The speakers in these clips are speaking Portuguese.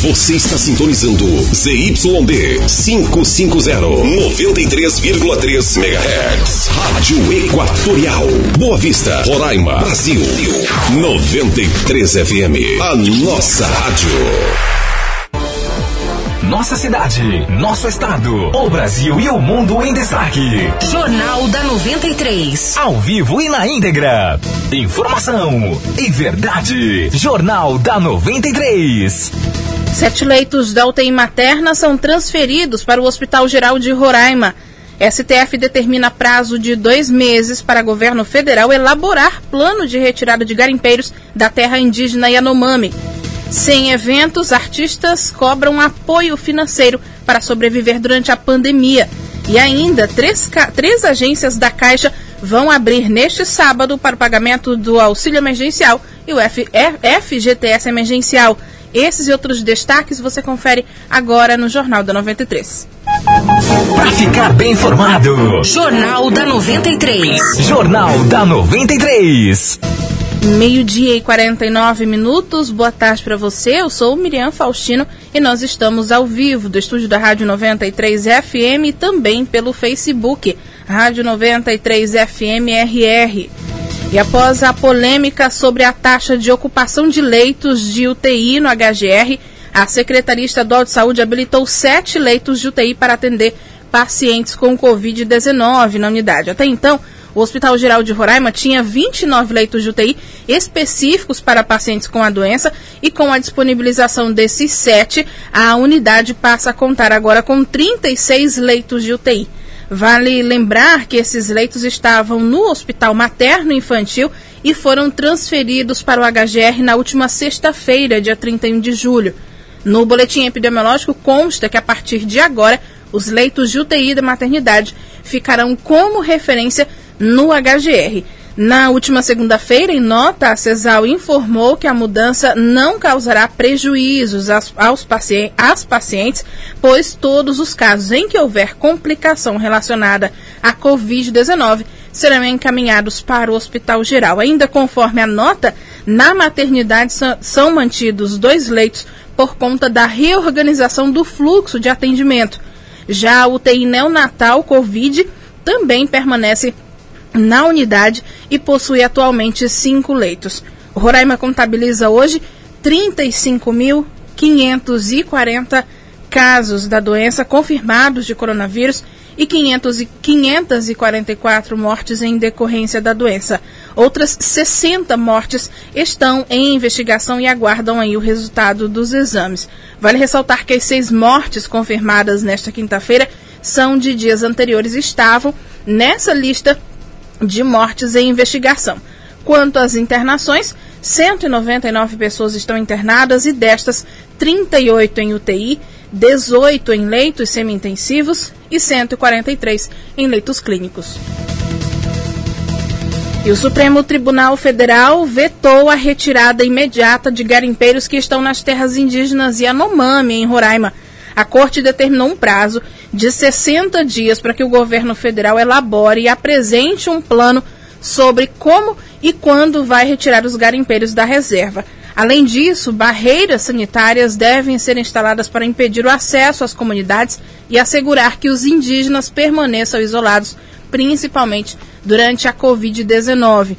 Você está sintonizando ZYD 550, 93,3 MHz. Rádio Equatorial. Boa Vista, Roraima, Brasil. 93 FM. A nossa rádio. Nossa cidade, nosso estado, o Brasil e o mundo em destaque. Jornal da 93. Ao vivo e na íntegra. Informação e verdade. Jornal da 93. Sete leitos da UTI materna são transferidos para o Hospital Geral de Roraima. STF determina prazo de dois meses para governo federal elaborar plano de retirada de garimpeiros da terra indígena Yanomami. Sem eventos, artistas cobram apoio financeiro para sobreviver durante a pandemia. E ainda, três, três agências da Caixa vão abrir neste sábado para o pagamento do auxílio emergencial e o FGTS emergencial. Esses e outros destaques você confere agora no Jornal da 93. Para ficar bem informado, Jornal da 93. Jornal da 93. Meio-dia e 49 minutos. Boa tarde para você. Eu sou Miriam Faustino e nós estamos ao vivo do estúdio da Rádio 93 FM e também pelo Facebook, Rádio 93 FM RR. E após a polêmica sobre a taxa de ocupação de leitos de UTI no HGR, a Secretaria Estadual de Saúde habilitou sete leitos de UTI para atender pacientes com Covid-19 na unidade. Até então, o Hospital Geral de Roraima tinha 29 leitos de UTI específicos para pacientes com a doença e com a disponibilização desses sete, a unidade passa a contar agora com 36 leitos de UTI. Vale lembrar que esses leitos estavam no Hospital Materno Infantil e foram transferidos para o HGR na última sexta-feira, dia 31 de julho. No boletim epidemiológico consta que a partir de agora os leitos de UTI da maternidade ficarão como referência no HGR. Na última segunda-feira, em nota, a CESAL informou que a mudança não causará prejuízos aos, aos pacientes, às pacientes, pois todos os casos em que houver complicação relacionada à Covid-19 serão encaminhados para o Hospital Geral. Ainda conforme a nota, na maternidade são mantidos dois leitos por conta da reorganização do fluxo de atendimento. Já a UTI neonatal Covid também permanece na unidade e possui atualmente cinco leitos. O Roraima contabiliza hoje 35.540 casos da doença confirmados de coronavírus e 500 e 544 mortes em decorrência da doença. Outras 60 mortes estão em investigação e aguardam aí o resultado dos exames. Vale ressaltar que as seis mortes confirmadas nesta quinta-feira são de dias anteriores estavam nessa lista de mortes em investigação. Quanto às internações, 199 pessoas estão internadas e destas 38 em UTI, 18 em leitos semi-intensivos e 143 em leitos clínicos. E o Supremo Tribunal Federal vetou a retirada imediata de garimpeiros que estão nas terras indígenas Yanomami, em Roraima. A corte determinou um prazo de 60 dias para que o governo federal elabore e apresente um plano sobre como e quando vai retirar os garimpeiros da reserva. Além disso, barreiras sanitárias devem ser instaladas para impedir o acesso às comunidades e assegurar que os indígenas permaneçam isolados, principalmente durante a Covid-19.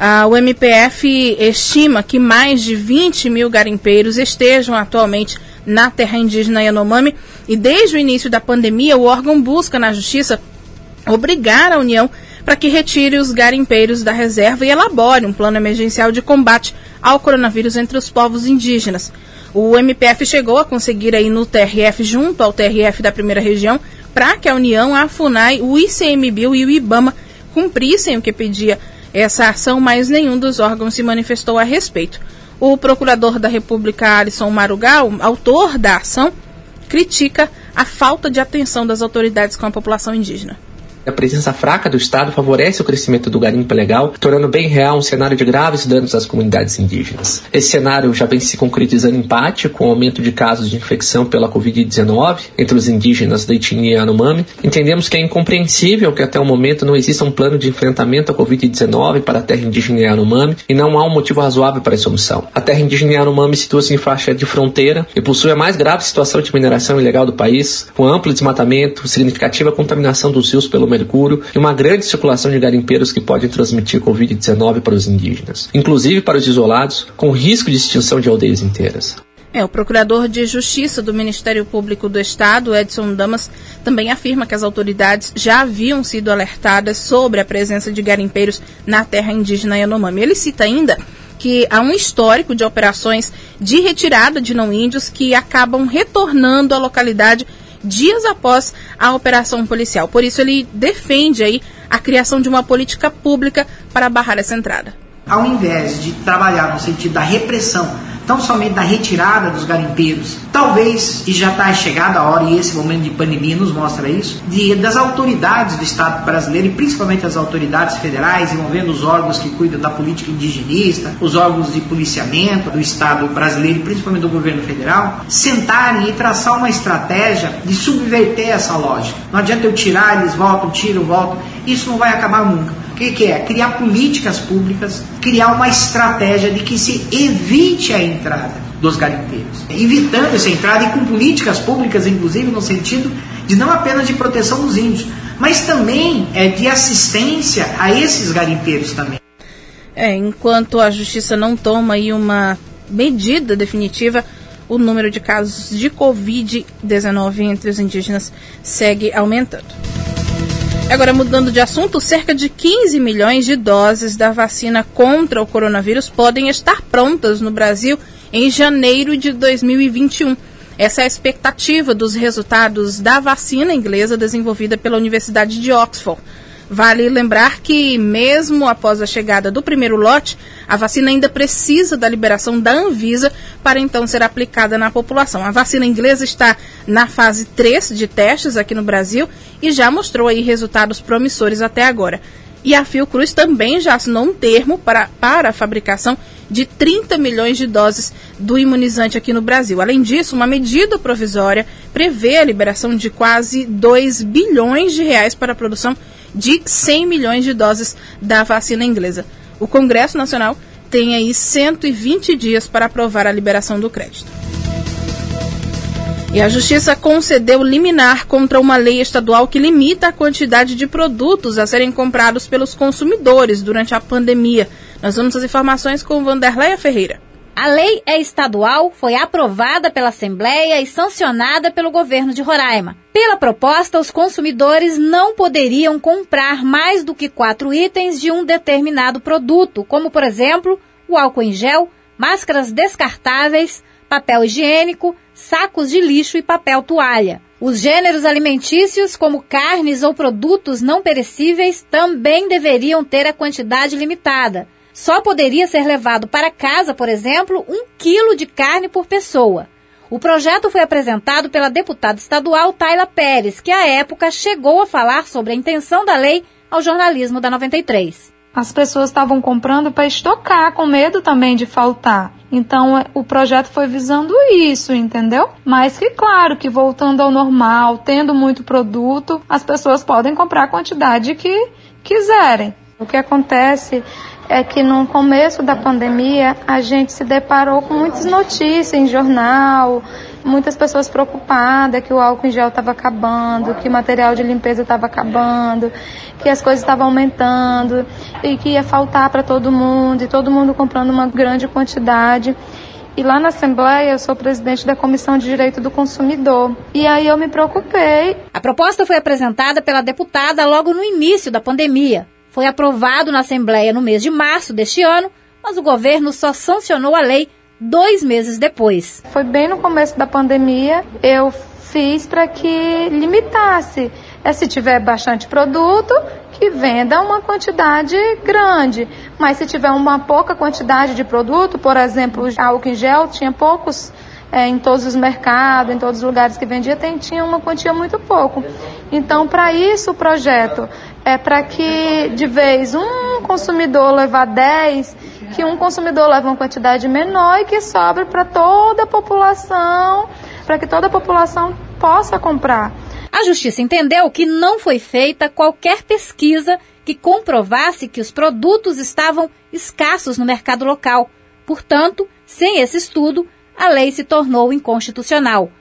Ah, o MPF estima que mais de 20 mil garimpeiros estejam atualmente na terra indígena Yanomami e desde o início da pandemia o órgão busca na justiça obrigar a União para que retire os garimpeiros da reserva e elabore um plano emergencial de combate ao coronavírus entre os povos indígenas. O MPF chegou a conseguir aí no TRF, junto ao TRF da primeira região, para que a União, a FUNAI, o ICMBio e o IBAMA cumprissem o que pedia essa ação, mas nenhum dos órgãos se manifestou a respeito. O procurador da República, Alisson Marugal, autor da ação, critica a falta de atenção das autoridades com a população indígena. A presença fraca do Estado favorece o crescimento do garimpo ilegal, tornando bem real um cenário de graves danos às comunidades indígenas. Esse cenário já vem se concretizando em parte com o aumento de casos de infecção pela Covid-19 entre os indígenas da etnia Yanomami. Entendemos que é incompreensível que até o momento não exista um plano de enfrentamento à Covid-19 para a terra indígena Yanomami e não há um motivo razoável para essa omissão. A terra indígena Yanomami situa-se em faixa de fronteira e possui a mais grave situação de mineração ilegal do país, com amplo desmatamento, significativa contaminação dos rios pelo mercúrio e uma grande circulação de garimpeiros que podem transmitir Covid-19 para os indígenas, inclusive para os isolados, com risco de extinção de aldeias inteiras. É, o procurador de Justiça do Ministério Público do Estado, Edson Damas, também afirma que as autoridades já haviam sido alertadas sobre a presença de garimpeiros na terra indígena Yanomami. Ele cita ainda que há um histórico de operações de retirada de não índios que acabam retornando à localidade dias após a operação policial. Por isso ele defende aí a criação de uma política pública para barrar essa entrada. Ao invés de trabalhar no sentido da repressão tão somente da retirada dos garimpeiros. Talvez, e já está chegada a hora, e esse momento de pandemia nos mostra isso, de, das autoridades do Estado brasileiro, e principalmente as autoridades federais, envolvendo os órgãos que cuidam da política indigenista, os órgãos de policiamento do Estado brasileiro, e principalmente do governo federal, sentarem e traçar uma estratégia de subverter essa lógica. Não adianta eu tirar, eles voltam, tiram, voltam. Isso não vai acabar nunca que, que é? Criar políticas públicas, criar uma estratégia de que se evite a entrada dos garimpeiros. Evitando essa entrada e com políticas públicas, inclusive no sentido de não apenas de proteção dos índios, mas também é, de assistência a esses garimpeiros também. É, enquanto a justiça não toma aí uma medida definitiva, o número de casos de Covid-19 entre os indígenas segue aumentando. Agora, mudando de assunto, cerca de 15 milhões de doses da vacina contra o coronavírus podem estar prontas no Brasil em janeiro de 2021. Essa é a expectativa dos resultados da vacina inglesa desenvolvida pela Universidade de Oxford. Vale lembrar que, mesmo após a chegada do primeiro lote, a vacina ainda precisa da liberação da Anvisa para então ser aplicada na população. A vacina inglesa está na fase 3 de testes aqui no Brasil e já mostrou aí resultados promissores até agora. E a Fiocruz também já assinou um termo para, para a fabricação de 30 milhões de doses do imunizante aqui no Brasil. Além disso, uma medida provisória prevê a liberação de quase 2 bilhões de reais para a produção de 100 milhões de doses da vacina inglesa. O Congresso Nacional tem aí 120 dias para aprovar a liberação do crédito. E a Justiça concedeu liminar contra uma lei estadual que limita a quantidade de produtos a serem comprados pelos consumidores durante a pandemia. Nós vamos às informações com Vanderleia Ferreira. A lei é estadual, foi aprovada pela Assembleia e sancionada pelo governo de Roraima. Pela proposta, os consumidores não poderiam comprar mais do que quatro itens de um determinado produto, como, por exemplo, o álcool em gel, máscaras descartáveis, papel higiênico, sacos de lixo e papel toalha. Os gêneros alimentícios, como carnes ou produtos não perecíveis, também deveriam ter a quantidade limitada só poderia ser levado para casa, por exemplo, um quilo de carne por pessoa. O projeto foi apresentado pela deputada estadual Tayla Pérez, que à época chegou a falar sobre a intenção da lei ao jornalismo da 93. As pessoas estavam comprando para estocar, com medo também de faltar. Então o projeto foi visando isso, entendeu? Mas que claro que voltando ao normal, tendo muito produto, as pessoas podem comprar a quantidade que quiserem. O que acontece é que no começo da pandemia a gente se deparou com muitas notícias em jornal, muitas pessoas preocupadas que o álcool em gel estava acabando, que o material de limpeza estava acabando, que as coisas estavam aumentando e que ia faltar para todo mundo, e todo mundo comprando uma grande quantidade. E lá na Assembleia eu sou presidente da Comissão de Direito do Consumidor. E aí eu me preocupei. A proposta foi apresentada pela deputada logo no início da pandemia foi aprovado na Assembleia no mês de março deste ano, mas o governo só sancionou a lei dois meses depois. Foi bem no começo da pandemia, eu fiz para que limitasse. É, se tiver bastante produto, que venda uma quantidade grande. Mas se tiver uma pouca quantidade de produto, por exemplo, álcool em gel tinha poucos é, em todos os mercados, em todos os lugares que vendia, tem, tinha uma quantia muito pouco. Então, para isso, o projeto é para que, de vez, um consumidor levar 10, que um consumidor leve uma quantidade menor e que sobre para toda a população, para que toda a população possa comprar. A Justiça entendeu que não foi feita qualquer pesquisa que comprovasse que os produtos estavam escassos no mercado local. Portanto, sem esse estudo, a lei se tornou inconstitucional.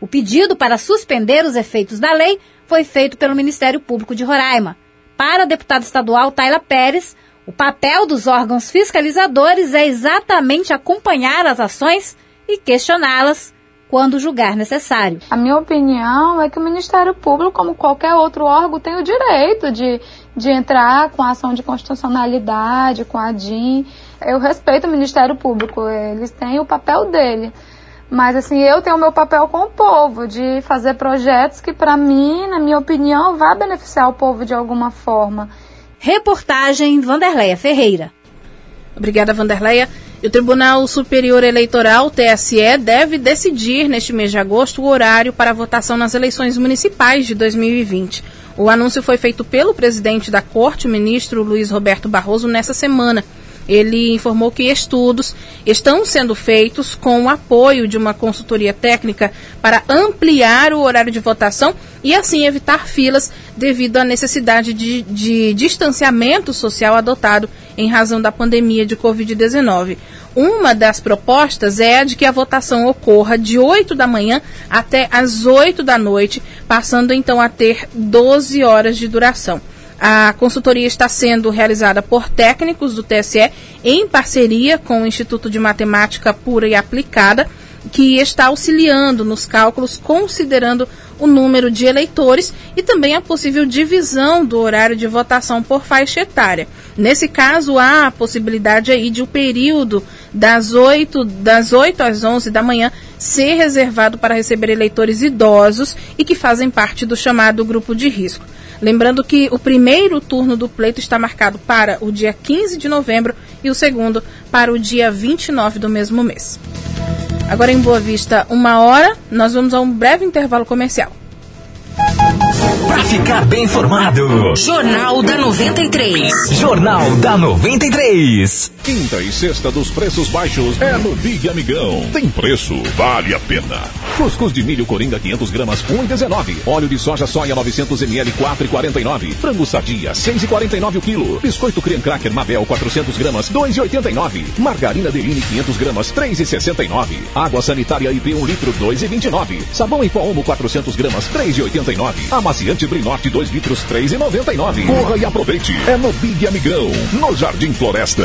O pedido para suspender os efeitos da lei foi feito pelo Ministério Público de Roraima. Para a deputada estadual Tayla Pérez, o papel dos órgãos fiscalizadores é exatamente acompanhar as ações e questioná-las quando julgar necessário. A minha opinião é que o Ministério Público, como qualquer outro órgão, tem o direito de, de entrar com a ação de constitucionalidade, com a DIN. Eu respeito o Ministério Público, eles têm o papel dele. Mas assim, eu tenho o meu papel com o povo, de fazer projetos que, para mim, na minha opinião, vá beneficiar o povo de alguma forma. Reportagem Vanderleia Ferreira. Obrigada, Vanderleia. O Tribunal Superior Eleitoral, TSE, deve decidir neste mês de agosto o horário para a votação nas eleições municipais de 2020. O anúncio foi feito pelo presidente da Corte, o ministro Luiz Roberto Barroso, nessa semana. Ele informou que estudos estão sendo feitos com o apoio de uma consultoria técnica para ampliar o horário de votação e assim evitar filas devido à necessidade de, de distanciamento social adotado em razão da pandemia de Covid-19. Uma das propostas é a de que a votação ocorra de 8 da manhã até as 8 da noite, passando então a ter 12 horas de duração. A consultoria está sendo realizada por técnicos do TSE em parceria com o Instituto de Matemática Pura e Aplicada, que está auxiliando nos cálculos, considerando o número de eleitores e também a possível divisão do horário de votação por faixa etária. Nesse caso, há a possibilidade aí de o período das 8, das 8 às 11 da manhã ser reservado para receber eleitores idosos e que fazem parte do chamado grupo de risco. Lembrando que o primeiro turno do pleito está marcado para o dia 15 de novembro e o segundo para o dia 29 do mesmo mês. Agora em Boa Vista, uma hora, nós vamos a um breve intervalo comercial. Para ficar bem informado. Jornal da 93. Jornal da 93. Quinta e sexta dos preços baixos é no Big Amigão. Tem preço, vale a pena. Cuscuz de milho Coringa 500 gramas 1,19. Óleo de soja soia 900 ml 4,49. Frango sadia 6,49 o quilo. Biscoito creme cracker Mabel 400 gramas 2,89. Margarina Deline 500 gramas 3,69. Água sanitária IP 1 litro 2,29. Sabão em pó Omo 400 gramas 3,89. Amaciante Brinote 2 litros 3,99. Corra e aproveite. É no Big Amigão, no Jardim Floresta.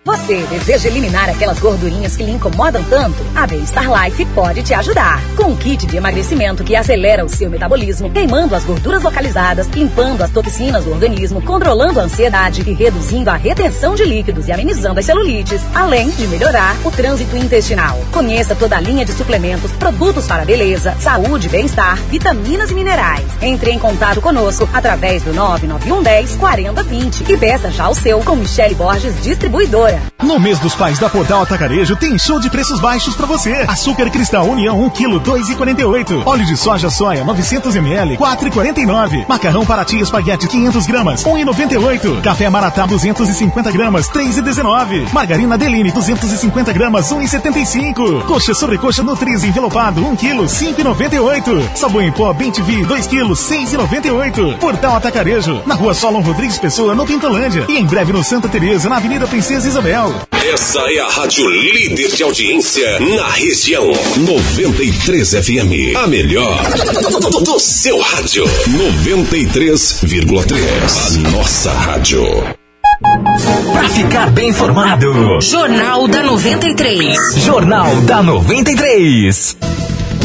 Você deseja eliminar aquelas gordurinhas que lhe incomodam tanto? A Bem-Estar Life pode te ajudar. Com um kit de emagrecimento que acelera o seu metabolismo, queimando as gorduras localizadas, limpando as toxinas do organismo, controlando a ansiedade e reduzindo a retenção de líquidos e amenizando as celulites, além de melhorar o trânsito intestinal. Conheça toda a linha de suplementos, produtos para beleza, saúde, bem-estar, vitaminas e minerais. Entre em contato conosco através do 99110 4020 e peça já o seu com Michele Borges, distribuidora. No mês dos pais da Podal Atacarejo tem show de preços baixos para você. Açúcar cristal União 1 kg 2,48. Óleo de soja soia 900 ml 4,49. Macarrão Paraty espaguete 500 gramas 1,98. Café Maratá 250 gramas 3,19. Margarina Deline 250 gramas 1,75. Coxa sobrecoxa Nutriz envelopado 1 kg 5,98. Sabão em pó Bem-TV 2 kg 6,98. Portal Atacarejo na Rua Solon Rodrigues Pessoa no Pintolândia e em breve no Santa Teresa na Avenida Princesa Isabel. Essa é a rádio líder de audiência na região. 93 FM. A melhor do, do seu rádio. 93,3. A nossa rádio. Para ficar bem informado. Jornal da 93. Jornal da 93.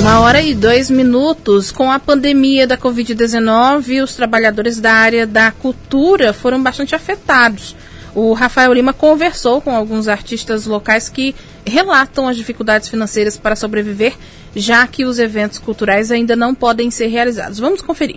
Uma hora e dois minutos. Com a pandemia da Covid-19, os trabalhadores da área da cultura foram bastante afetados. O Rafael Lima conversou com alguns artistas locais que relatam as dificuldades financeiras para sobreviver, já que os eventos culturais ainda não podem ser realizados. Vamos conferir.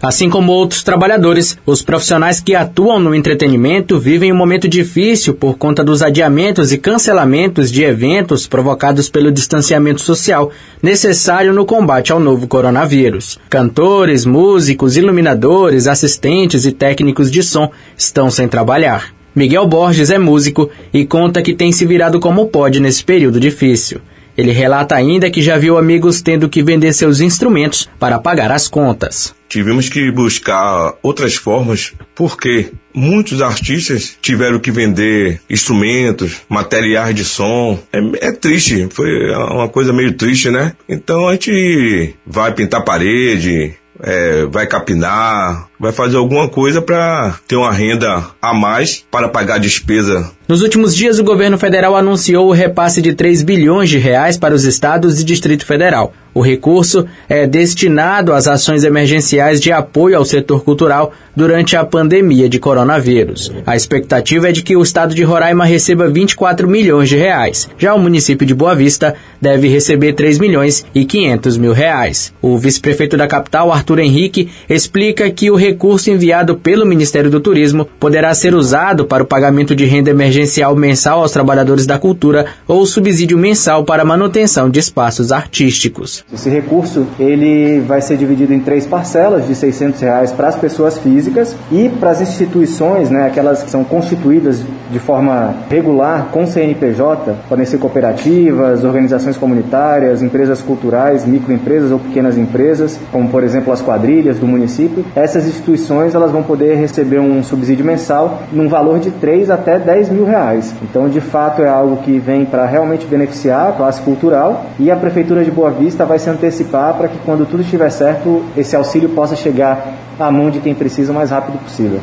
Assim como outros trabalhadores, os profissionais que atuam no entretenimento vivem um momento difícil por conta dos adiamentos e cancelamentos de eventos provocados pelo distanciamento social necessário no combate ao novo coronavírus. Cantores, músicos, iluminadores, assistentes e técnicos de som estão sem trabalhar. Miguel Borges é músico e conta que tem se virado como pode nesse período difícil. Ele relata ainda que já viu amigos tendo que vender seus instrumentos para pagar as contas. Tivemos que buscar outras formas, porque muitos artistas tiveram que vender instrumentos, materiais de som. É, é, triste, foi uma coisa meio triste, né? Então a gente vai pintar parede, é, vai capinar, vai fazer alguma coisa para ter uma renda a mais para pagar a despesa nos últimos dias, o governo federal anunciou o repasse de 3 bilhões de reais para os estados e Distrito Federal. O recurso é destinado às ações emergenciais de apoio ao setor cultural durante a pandemia de coronavírus. A expectativa é de que o estado de Roraima receba 24 milhões de reais. Já o município de Boa Vista deve receber 3 milhões e 500 mil reais. O vice-prefeito da capital, Arthur Henrique, explica que o recurso enviado pelo Ministério do Turismo poderá ser usado para o pagamento de renda emergencial mensal aos trabalhadores da cultura ou subsídio mensal para manutenção de espaços artísticos. Esse recurso ele vai ser dividido em três parcelas de 600 reais para as pessoas físicas e para as instituições, né, aquelas que são constituídas de forma regular com CNPJ, podem ser cooperativas, organizações comunitárias, empresas culturais, microempresas ou pequenas empresas, como por exemplo as quadrilhas do município. Essas instituições elas vão poder receber um subsídio mensal num valor de 3 até 10 mil reais. Então, de fato, é algo que vem para realmente beneficiar a classe cultural e a Prefeitura de Boa Vista vai se antecipar para que quando tudo estiver certo, esse auxílio possa chegar à mão de quem precisa o mais rápido possível.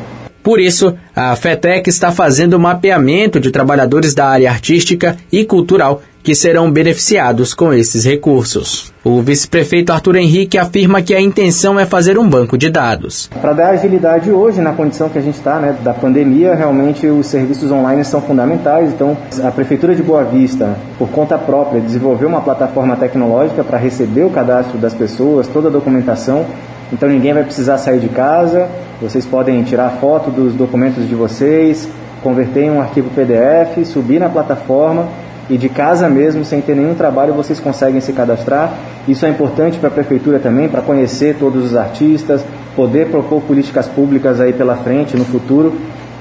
Por isso, a FETEC está fazendo o mapeamento de trabalhadores da área artística e cultural que serão beneficiados com esses recursos. O vice-prefeito Arthur Henrique afirma que a intenção é fazer um banco de dados. Para dar agilidade hoje, na condição que a gente está, né, da pandemia, realmente os serviços online são fundamentais. Então, a Prefeitura de Boa Vista, por conta própria, desenvolveu uma plataforma tecnológica para receber o cadastro das pessoas, toda a documentação. Então, ninguém vai precisar sair de casa, vocês podem tirar foto dos documentos de vocês, converter em um arquivo PDF, subir na plataforma e de casa mesmo, sem ter nenhum trabalho, vocês conseguem se cadastrar. Isso é importante para a prefeitura também, para conhecer todos os artistas, poder propor políticas públicas aí pela frente, no futuro,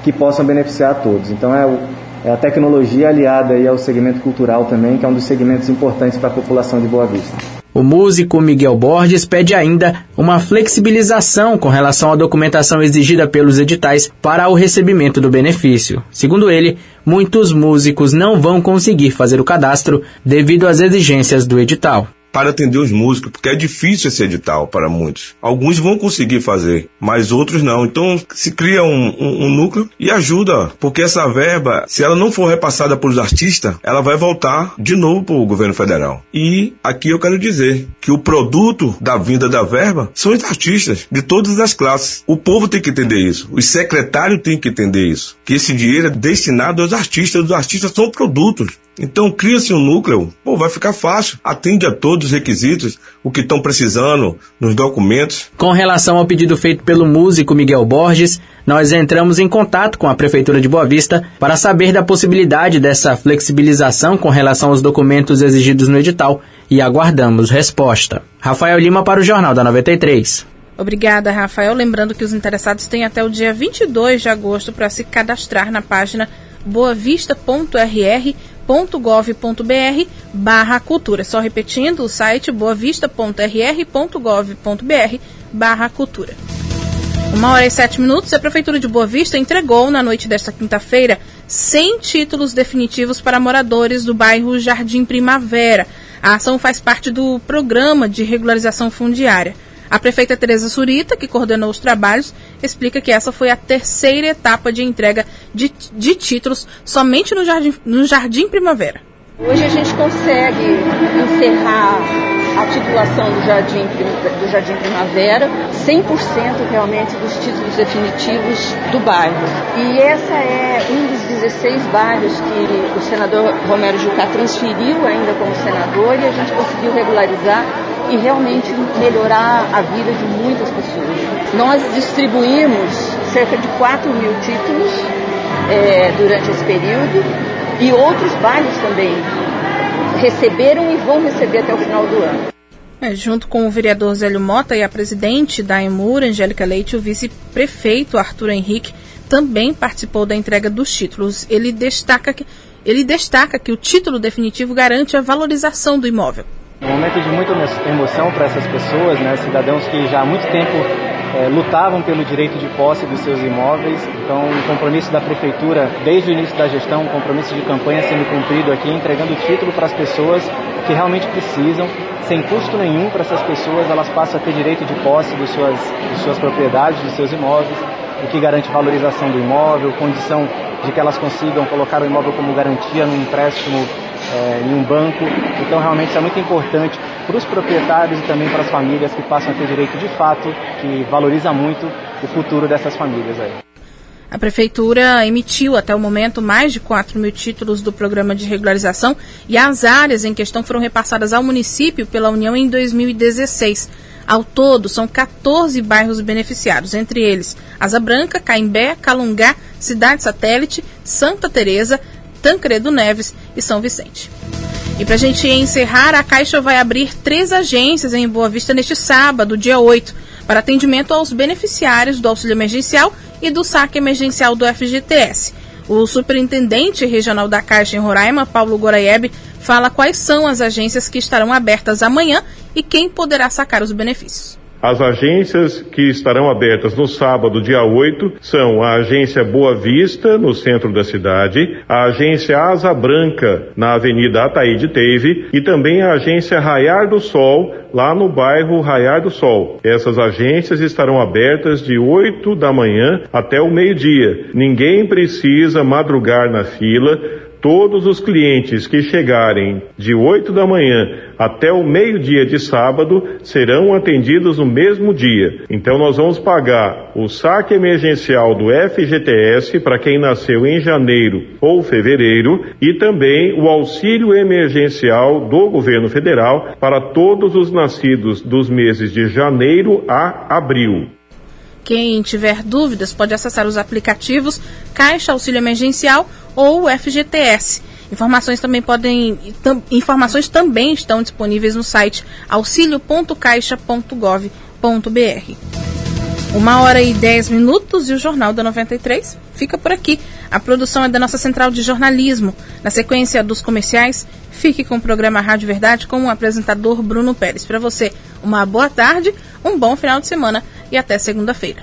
que possam beneficiar a todos. Então é, o, é a tecnologia aliada aí ao segmento cultural também, que é um dos segmentos importantes para a população de Boa Vista. O músico Miguel Borges pede ainda uma flexibilização com relação à documentação exigida pelos editais para o recebimento do benefício. Segundo ele, muitos músicos não vão conseguir fazer o cadastro devido às exigências do edital para atender os músicos, porque é difícil esse edital para muitos. Alguns vão conseguir fazer, mas outros não. Então se cria um, um, um núcleo e ajuda, porque essa verba, se ela não for repassada para os artistas, ela vai voltar de novo para o governo federal. E aqui eu quero dizer que o produto da vinda da verba são os artistas de todas as classes. O povo tem que entender isso, os secretários têm que entender isso, que esse dinheiro é destinado aos artistas, os artistas são produtos. Então cria-se um núcleo, pô, vai ficar fácil, atende a todos os requisitos, o que estão precisando nos documentos. Com relação ao pedido feito pelo músico Miguel Borges, nós entramos em contato com a Prefeitura de Boa Vista para saber da possibilidade dessa flexibilização com relação aos documentos exigidos no edital e aguardamos resposta. Rafael Lima para o Jornal da 93. Obrigada, Rafael. Lembrando que os interessados têm até o dia 22 de agosto para se cadastrar na página boavista.rr boavista.gov.br barra cultura. Só repetindo, o site boavista.rr.gov.br barra cultura. Uma hora e sete minutos, a Prefeitura de Boa Vista entregou, na noite desta quinta-feira, 100 títulos definitivos para moradores do bairro Jardim Primavera. A ação faz parte do programa de regularização fundiária. A prefeita Tereza Surita, que coordenou os trabalhos, explica que essa foi a terceira etapa de entrega de, de títulos somente no Jardim, no Jardim Primavera. Hoje a gente consegue encerrar a titulação do Jardim, do Jardim Primavera, 100% realmente dos títulos definitivos do bairro. E essa é um dos 16 bairros que o senador Romero Jucá transferiu ainda como senador e a gente conseguiu regularizar e realmente melhorar a vida de muitas pessoas. Nós distribuímos cerca de 4 mil títulos é, durante esse período e outros bairros também receberam e vão receber até o final do ano. É, junto com o vereador Zélio Mota e a presidente da Emur, Angélica Leite, o vice-prefeito Arthur Henrique também participou da entrega dos títulos. Ele destaca que, ele destaca que o título definitivo garante a valorização do imóvel. Um momento de muita emoção para essas pessoas, né, cidadãos que já há muito tempo é, lutavam pelo direito de posse dos seus imóveis. Então, o um compromisso da prefeitura, desde o início da gestão, um compromisso de campanha sendo cumprido aqui, entregando o título para as pessoas que realmente precisam, sem custo nenhum para essas pessoas, elas passam a ter direito de posse de suas, de suas propriedades, de seus imóveis, o que garante valorização do imóvel, condição de que elas consigam colocar o imóvel como garantia num empréstimo é, em um banco. Então, realmente, isso é muito importante para os proprietários e também para as famílias que passam a ter direito de fato, que valoriza muito o futuro dessas famílias aí. A Prefeitura emitiu até o momento mais de 4 mil títulos do programa de regularização e as áreas em questão foram repassadas ao município pela União em 2016. Ao todo, são 14 bairros beneficiados, entre eles Asa Branca, Caimbé, Calungá, Cidade Satélite, Santa Teresa, Tancredo Neves e São Vicente. E para a gente encerrar, a Caixa vai abrir três agências em Boa Vista neste sábado, dia 8, para atendimento aos beneficiários do auxílio emergencial e do saque emergencial do FGTS. O superintendente regional da Caixa em Roraima, Paulo Goraieb, fala quais são as agências que estarão abertas amanhã e quem poderá sacar os benefícios. As agências que estarão abertas no sábado, dia 8, são a agência Boa Vista, no centro da cidade, a agência Asa Branca, na Avenida Ataíde Teve, e também a agência Raiar do Sol, lá no bairro Raiar do Sol. Essas agências estarão abertas de 8 da manhã até o meio-dia. Ninguém precisa madrugar na fila todos os clientes que chegarem de 8 da manhã até o meio-dia de sábado serão atendidos no mesmo dia. Então nós vamos pagar o saque emergencial do FGTS para quem nasceu em janeiro ou fevereiro e também o auxílio emergencial do governo federal para todos os nascidos dos meses de janeiro a abril. Quem tiver dúvidas pode acessar os aplicativos Caixa Auxílio Emergencial ou FGTS. Informações também podem tam, informações também estão disponíveis no site auxilio.caixa.gov.br. Uma hora e dez minutos e o Jornal da 93 fica por aqui. A produção é da nossa central de jornalismo. Na sequência dos comerciais, fique com o programa Rádio Verdade com o apresentador Bruno Pérez. Para você, uma boa tarde, um bom final de semana e até segunda-feira.